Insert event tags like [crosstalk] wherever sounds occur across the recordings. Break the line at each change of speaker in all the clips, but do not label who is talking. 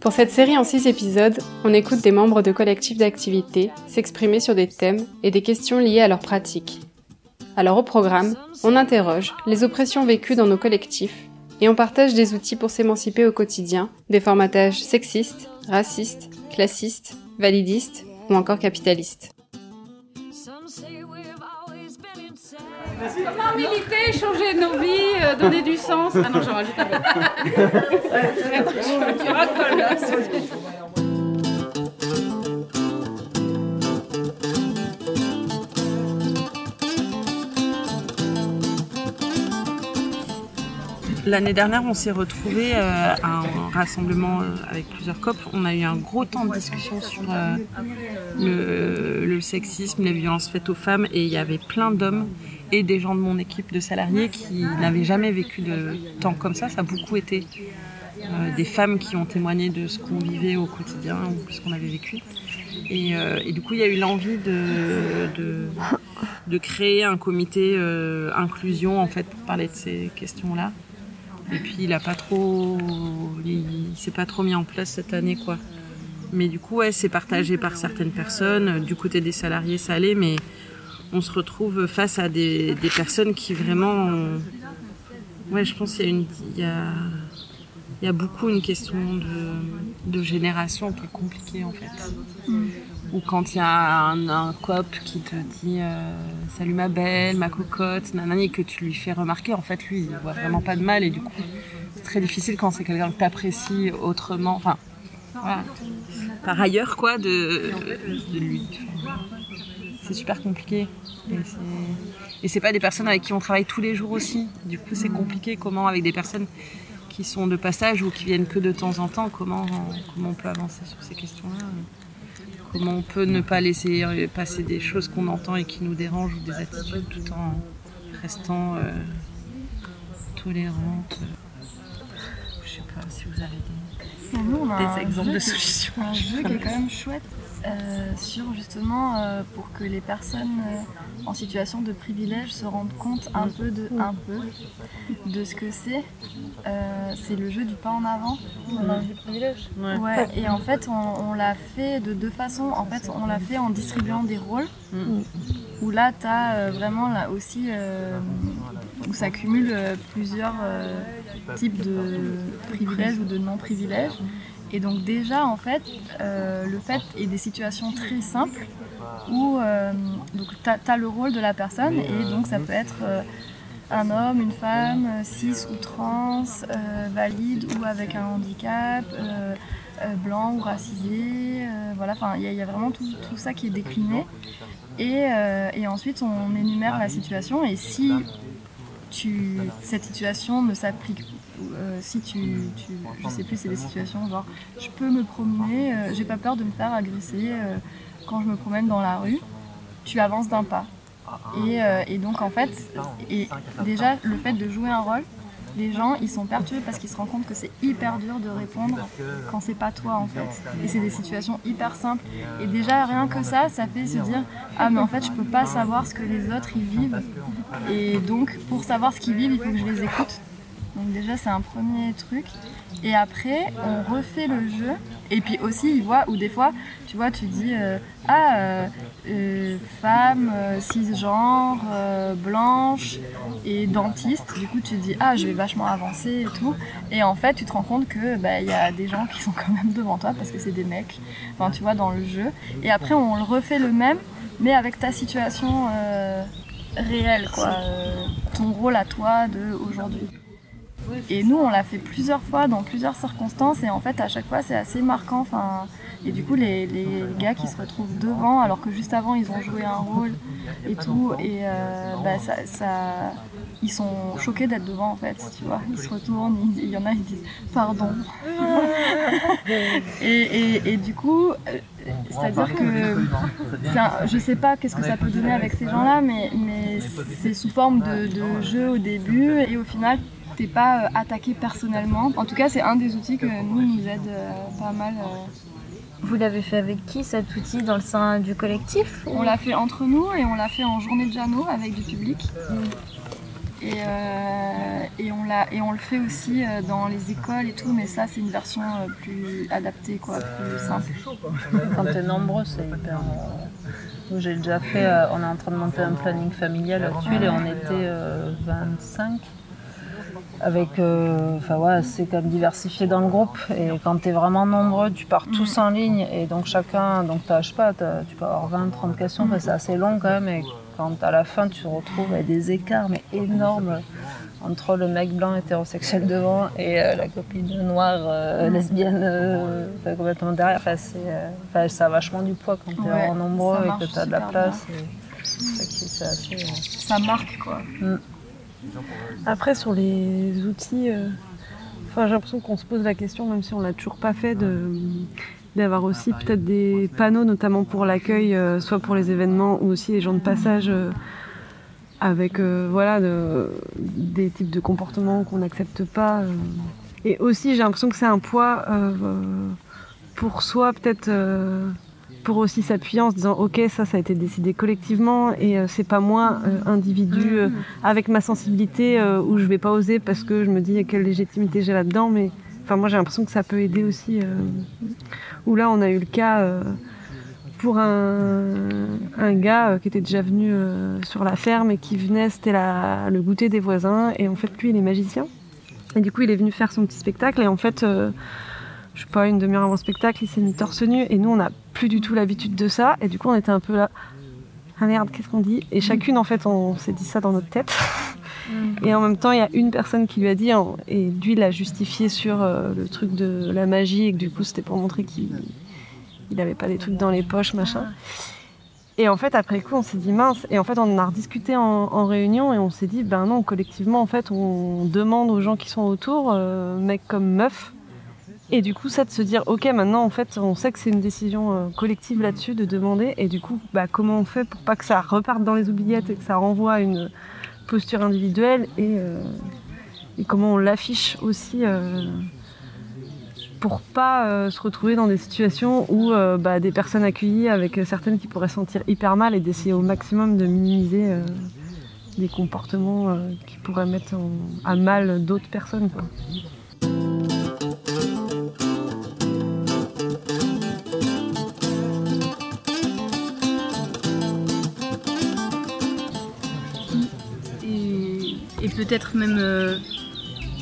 Pour cette série en six épisodes, on écoute des membres de collectifs d'activités s'exprimer sur des thèmes et des questions liées à leurs pratiques. Alors au programme, on interroge les oppressions vécues dans nos collectifs et on partage des outils pour s'émanciper au quotidien des formatages sexistes, racistes, classistes, validistes ou encore capitalistes.
Comment militer, changer nos vies, euh, donner du sens Ah non, j'en rajoute peu.
L'année dernière, on s'est retrouvé euh, à un rassemblement euh, avec plusieurs COP. On a eu un gros temps de discussion sur le, sexisme, les violences faites aux femmes, et il y avait plein d'hommes et des gens de mon équipe de salariés qui n'avaient jamais vécu de temps comme ça. Ça a beaucoup été des femmes qui ont témoigné de ce qu'on vivait au quotidien ou ce qu'on avait vécu. Et, et, du coup, il y a eu l'envie de, de, créer un comité inclusion en fait pour parler de ces questions-là. Et puis il a pas trop, il, s'est pas trop mis en place cette année quoi. Mais du coup ouais, c'est partagé par certaines personnes. Du côté des salariés ça allait, mais on se retrouve face à des, des personnes qui vraiment, ouais je pense qu'il y a une, il y a, il y a beaucoup une question de, de génération qui est compliquée en fait. Mm. Ou quand il y a un, un, cop qui te dit euh, salut ma belle, ma cocotte, nanani, et que tu lui fais remarquer, en fait lui il voit vraiment pas de mal et du coup c'est très difficile quand c'est quelqu'un que t'apprécies autrement, enfin voilà. par ailleurs quoi, de, de lui. C'est super compliqué. Et c'est pas des personnes avec qui on travaille tous les jours aussi. Du coup c'est compliqué comment avec des personnes qui sont de passage ou qui viennent que de temps en temps, comment, comment on peut avancer sur ces questions-là Comment on peut ne pas laisser passer des choses qu'on entend et qui nous dérangent ou des attitudes tout en restant euh, tolérante Je sais pas si vous avez des, exemples de solutions.
Un jeu qui est quand même chouette euh, sur justement euh, pour que les personnes euh, en situation de privilège se rendent compte un peu de, un peu de ce que c'est. Euh, c'est le jeu du pas en avant.
du privilège
ouais. ouais. Et en fait, on, on l'a fait de deux façons. En fait, on l'a fait en distribuant des rôles. Mm. Où là, tu as vraiment là aussi où ça cumule plusieurs types de privilèges ou de non-privilèges. Et donc déjà, en fait, euh, le fait est des situations très simples où euh, tu as, le rôle de la personne et donc ça peut être euh, un homme, une femme, cis ou trans, valide ou avec un handicap, blanc ou racisé. voilà, enfin, il y, a vraiment tout, ça qui est décliné. Et, ensuite, on énumère la situation et si cette situation ne s'applique euh, si tu, tu, je sais plus c'est des situations genre je peux me promener euh, j'ai pas peur de me faire agresser euh, quand je me promène dans la rue tu avances d'un pas. Et, euh, et, donc en fait et déjà le fait de jouer un rôle les gens ils sont perturbés parce qu'ils se rendent compte que c'est hyper dur de répondre quand c'est pas toi en fait. Et c'est des situations hyper simples. Et déjà rien que ça ça fait se dire ah mais en fait je peux pas savoir ce que les autres ils vivent et donc pour savoir ce qu'ils vivent il faut que je les écoute donc déjà c'est un premier truc. Et après on refait le jeu. Et puis aussi il voit où des fois tu vois tu dis euh, ah euh, euh, femme cisgenre blanche et dentiste. Du coup tu dis ah je vais vachement avancer et tout. Et en fait tu te rends compte que bah, il y a des gens qui sont quand même devant toi parce que c'est des mecs. Enfin tu vois dans le jeu. Et après on le refait le même mais avec ta situation réelle quoi. ton rôle à toi de aujourd'hui. Et nous, on l'a fait plusieurs fois dans plusieurs circonstances et en fait, à chaque fois, c'est assez marquant. Enfin, et du coup, les, les, gars qui se retrouvent devant, alors que juste avant, ils ont joué un rôle et tout, et euh, bah, ça, ça, ils sont choqués d'être devant en fait, tu vois. Ils se retournent, il, y en a, ils disent pardon. [laughs] et, et, et, du coup, c'est-à-dire que un, je sais pas qu'est-ce que ça peut donner avec ces gens-là, mais, mais c'est sous forme de, de jeu au début et au final, t'es pas euh, attaqué personnellement. En tout cas, c'est un des outils que nous nous aide euh, pas mal. Euh.
Vous l'avez fait avec qui cet outil dans le sein du collectif
On l'a fait entre nous et on l'a fait en journée de Jano avec du public. Et, euh, et, on l'a, et on le fait aussi euh, dans les écoles et tout, mais ça c'est une version euh, plus adaptée, quoi, plus simple.
Quand t'es nombreux, c'est hyper. euh, J'ai déjà fait, euh, on est en train de monter un planning familial actuel et on était euh, 25. Avec, euh, enfin ouais, c'est quand même diversifié dans le groupe. Et quand t'es vraiment nombreux, tu pars tous en ligne et donc chacun, donc t'as, je sais pas, tu peux avoir 20, 30 questions, enfin, c'est assez long quand même. Et quand à la fin, tu te retrouves avec des écarts mais énormes entre le mec blanc hétérosexuel devant et euh, la copine noire euh, lesbienne euh, complètement derrière. Enfin, ça a vachement du poids quand t'es
Ouais,
vraiment nombreux et que t'as de la place. et ça qui- c'est assez,
Ça marque, quoi.
Après, sur les outils, euh, j'ai l'impression qu'on se pose la question, même si on l'a toujours pas fait, d'avoir aussi peut-être des panneaux, notamment pour l'accueil, euh, soit pour les événements ou aussi les gens de passage, euh, avec voilà de- des types de comportements qu'on n'accepte pas. Et aussi, j'ai l'impression que c'est un poids pour soi, peut-être. Pour aussi s'appuyer en se disant ok ça ça a été décidé collectivement et euh, c'est pas moi euh, individu euh, avec ma sensibilité où je vais pas oser parce que je me dis quelle légitimité j'ai là-dedans mais enfin moi j'ai l'impression que ça peut aider aussi où là on a eu le cas pour un, un gars qui était déjà venu sur la ferme et qui venait c'était le goûter des voisins et en fait lui il est magicien. Et du coup il est venu faire son petit spectacle et en fait je sais pas, une demi-heure avant le spectacle, il s'est mis torse nu et nous on n'a plus du tout l'habitude de ça et du coup on était un peu là. Ah merde, qu'est-ce qu'on dit? Et chacune en fait on s'est dit ça dans notre tête. Et en même temps il y a une personne qui lui a dit et lui il a justifié sur euh, le truc de la magie et que du coup c'était pour montrer qu'il il avait pas des trucs dans les poches machin. Et en fait après coup on s'est dit mince et en fait on en a rediscuté en, en réunion et on s'est dit ben non collectivement en fait on demande aux gens qui sont autour, euh, mecs comme meufs, et du coup, ça de se dire, ok, maintenant, en fait, on sait que c'est une décision euh, collective là-dessus de demander. Et du coup, bah, comment on fait pour pas que ça reparte dans les oubliettes et que ça renvoie à une posture individuelle et, euh, comment on l'affiche aussi euh, pour pas euh, se retrouver dans des situations où bah, des personnes accueillies avec certaines qui pourraient se sentir hyper mal et d'essayer au maximum de minimiser des comportements qui pourraient mettre à mal d'autres personnes.
Peut-être même euh,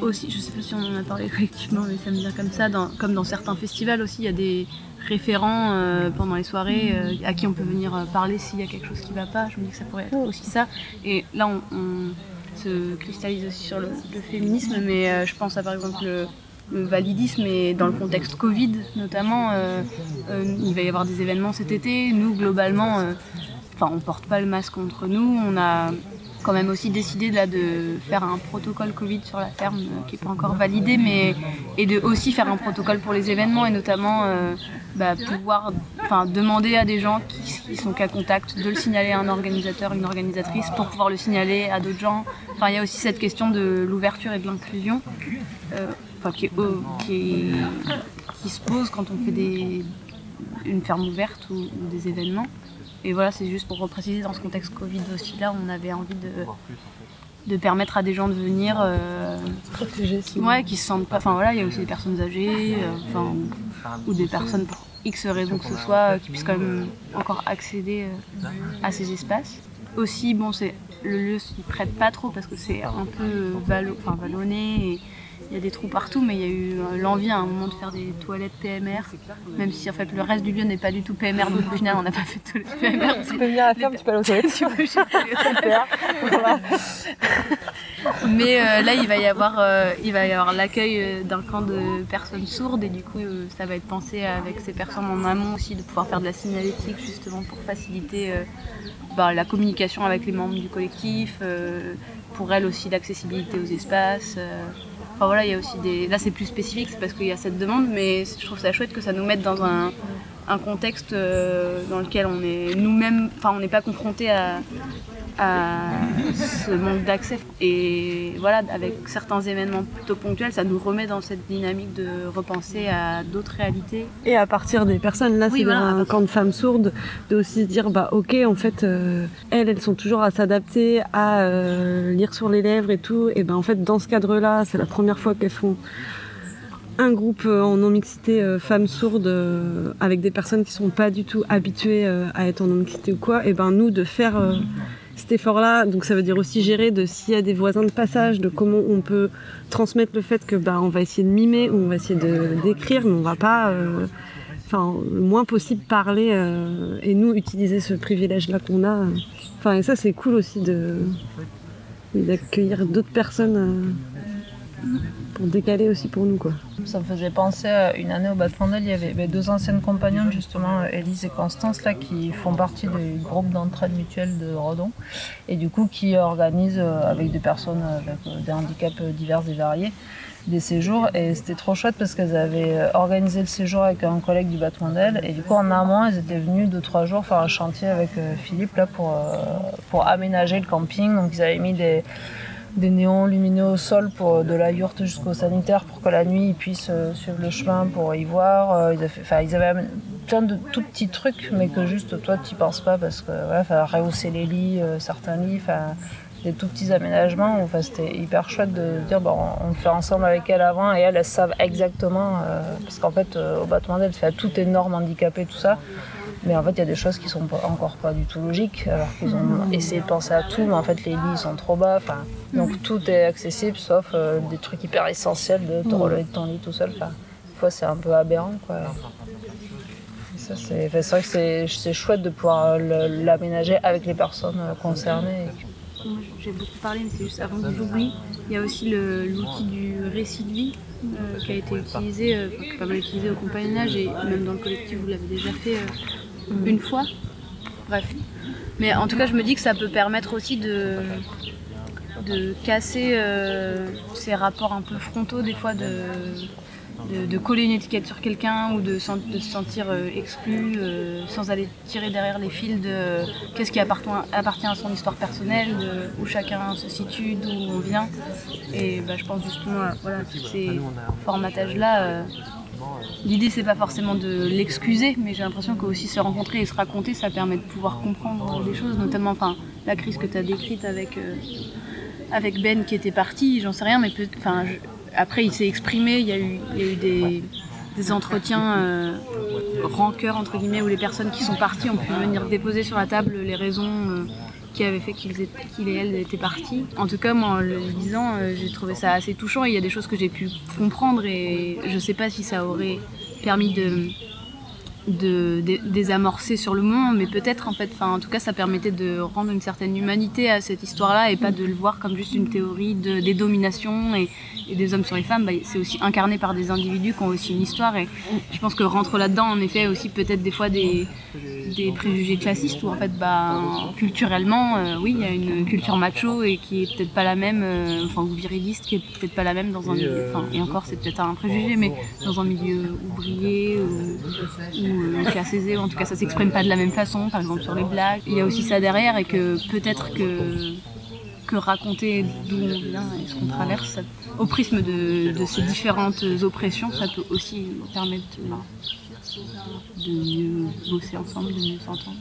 aussi, je sais pas si on en a parlé [laughs] collectivement, mais ça me vient comme ça, comme dans certains festivals aussi, il y a des référents euh, pendant les soirées euh, à qui on peut venir parler s'il y a quelque chose qui va pas. Je me dis que ça pourrait être aussi ça. Et là, on, se cristallise aussi sur le, féminisme, mais je pense à par exemple le, validisme et dans le contexte Covid notamment, il va y avoir des événements cet été. Nous, globalement, enfin, on porte pas le masque entre nous. On a quand même aussi décidé là de faire un protocole Covid sur la ferme euh, qui est pas encore validé, mais et de aussi faire un protocole pour les événements et notamment euh, bah, pouvoir, demander à des gens qui, sont cas contact de le signaler à un organisateur, une organisatrice pour pouvoir le signaler à d'autres gens. Enfin, il y a aussi cette question de l'ouverture et de l'inclusion. euh, qui, se pose quand on fait des, une ferme ouverte ou, ou des événements. Et voilà, c'est juste pour repréciser dans ce contexte Covid aussi, là, on avait envie de, de permettre à des gens de venir, euh,
Protéger,
qui, ouais, qui se sentent pas. Enfin voilà, il y a aussi des personnes âgées, euh, ou, ou des personnes pour X raisons que ce soit, euh, qui puissent quand même encore accéder euh, à ces espaces. Aussi, bon, c'est le lieu s'y prête pas trop parce que c'est un peu valo, enfin, vallonné et il y a des trous partout, mais il y a eu euh, l'envie à un moment de faire des toilettes PMR, même si en fait le reste du lieu n'est pas du tout PMR, donc au final on n'a pas fait de toilettes PMR.
Tu peux venir à la ferme, tu peux aller aux toilettes. [laughs]
Mais euh, là, il va y avoir, euh, il va y avoir l'accueil euh, d'un camp de personnes sourdes et du coup, euh, ça va être pensé avec ces personnes en amont aussi de pouvoir faire de la signalétique justement pour faciliter bah, la communication avec les membres du collectif, pour elles aussi l'accessibilité aux espaces. Enfin voilà, il y a aussi des. Là, c'est plus spécifique, c'est parce qu'il y a cette demande, mais je trouve ça chouette que ça nous mette dans un, un contexte euh, dans lequel on est nous-mêmes, enfin, on n'est pas confronté à à ce manque d'accès. Et voilà, avec certains événements plutôt ponctuels, ça nous remet dans cette dynamique de repenser à d'autres réalités.
Et à partir des personnes, là
Oui,
c'est
voilà,
un camp de femmes sourdes, de aussi se dire bah ok en fait euh, elles elles sont toujours à s'adapter, à euh, lire sur les lèvres et tout. Et ben en fait dans ce cadre-là, c'est la première fois qu'elles font un groupe euh, en non-mixité euh, femmes sourdes euh, avec des personnes qui sont pas du tout habituées euh, à être en non-mixité ou quoi, et ben nous de faire cet effort-là, donc ça veut dire aussi gérer de s'il y a des voisins de passage, de comment on peut transmettre le fait que bah on va essayer de mimer ou on va essayer d'écrire, mais on va pas, euh, le moins possible parler euh, et nous utiliser ce privilège-là qu'on a. Enfin et ça c'est cool aussi de d'accueillir d'autres personnes euh, pour décaler aussi pour nous quoi.
Ça me faisait penser à une année au Batmandel, il y avait ben, deux anciennes compagnonnes, justement, Elise et Constance, là, qui font partie du groupe d'entraide mutuelle de Redon, et du coup qui organisent euh, avec des personnes avec euh, des handicaps divers et variés des séjours. Et c'était trop chouette parce qu'elles avaient euh, organisé le séjour avec un collègue du Batmandel, et du coup en amont, elles étaient venues deux, trois jours faire un chantier avec Philippe là, pour, pour aménager le camping. Donc ils avaient mis des des néons lumineux au sol pour de la yourte jusqu'au sanitaire pour que la nuit ils puissent euh, suivre le chemin pour y voir. Euh, ils, avaient ils avaient plein de tout petits trucs, mais que juste toi tu penses pas parce que voilà, enfin, rehausser les lits, euh, certains lits, des tout petits aménagements. Enfin, c'était hyper chouette de dire bon, on le fait ensemble avec elles avant et elles, elles savent exactement euh, parce qu'en fait euh, au battement d'elles, fait tout énorme handicapé tout ça. Mais en fait, il y a des choses qui sont pas- encore pas du tout logiques, alors qu'ils ont essayé de penser à tout, mais en fait, les lits ils sont trop bas. Enfin, donc tout est accessible, sauf euh, des trucs hyper essentiels de te relever de ton lit tout seul. Enfin, des fois, c'est un peu aberrant, quoi. Et ça, c'est vrai que c'est- c'est chouette de pouvoir le- l'aménager avec les personnes euh, concernées.
J'ai beaucoup parlé, mais c'est juste avant que j'oublie. Il y a aussi le- l'outil du récit de vie euh, qui a été utilisé, euh, enfin, qui est pas mal utilisé au compagnonnage et même dans le collectif, vous l'avez déjà fait euh, une fois. Bref. Mais en tout cas, je me dis que ça peut permettre aussi de, de casser euh, ces rapports un peu frontaux, des fois, de, de, de coller une étiquette sur quelqu'un ou de, sen- de se sentir euh, exclu euh, sans aller tirer derrière les fils de euh, qu'est-ce qui appartient, appartient à son histoire personnelle, de où chacun se situe, d'où on vient. Et bah, je pense justement à voilà, tous ces formatages-là. Euh, L'idée, c'est pas forcément de l'excuser, mais j'ai l'impression que aussi se rencontrer et se raconter, ça permet de pouvoir comprendre des choses, notamment enfin, la crise que tu as décrite avec, euh, avec Ben qui était parti, j'en sais rien, mais peut- enfin, je- après il s'est exprimé, il y a eu, il y a eu des, des entretiens euh, rancœur, entre guillemets, où les personnes qui sont parties ont pu venir déposer sur la table les raisons euh, qui avaient fait qu'il et elle étaient partis. En tout cas, moi, en le lisant, euh, j'ai trouvé ça assez touchant il y a des choses que j'ai pu comprendre et je sais pas si ça aurait permis de, de, dé- désamorcer sur le moment, mais peut-être en fait, en tout cas, ça permettait de rendre une certaine humanité à cette histoire-là et pas de le voir comme juste une théorie de, des dominations et, et des hommes sur les femmes. Bah, c'est aussi incarné par des individus qui ont aussi une histoire et je pense que rentre là-dedans, en effet, aussi peut-être des fois des, des préjugés classistes où en fait, bah, culturellement, euh, oui, il y a une culture macho et qui est peut-être pas la même, euh, enfin, ou viriliste, qui est peut-être pas la même dans un milieu, enfin, et encore, c'est peut-être un préjugé, mais dans un milieu ouvrier ou, ou euh, classe aisée, ou en tout cas, ça s'exprime pas de la même façon, par exemple sur les blagues. Il y a aussi ça derrière et que peut-être que que raconter d'où on vient et ce qu'on traverse, au prisme de, ces différentes oppressions, ça peut aussi permettre de mieux bosser ensemble, de mieux s'entendre.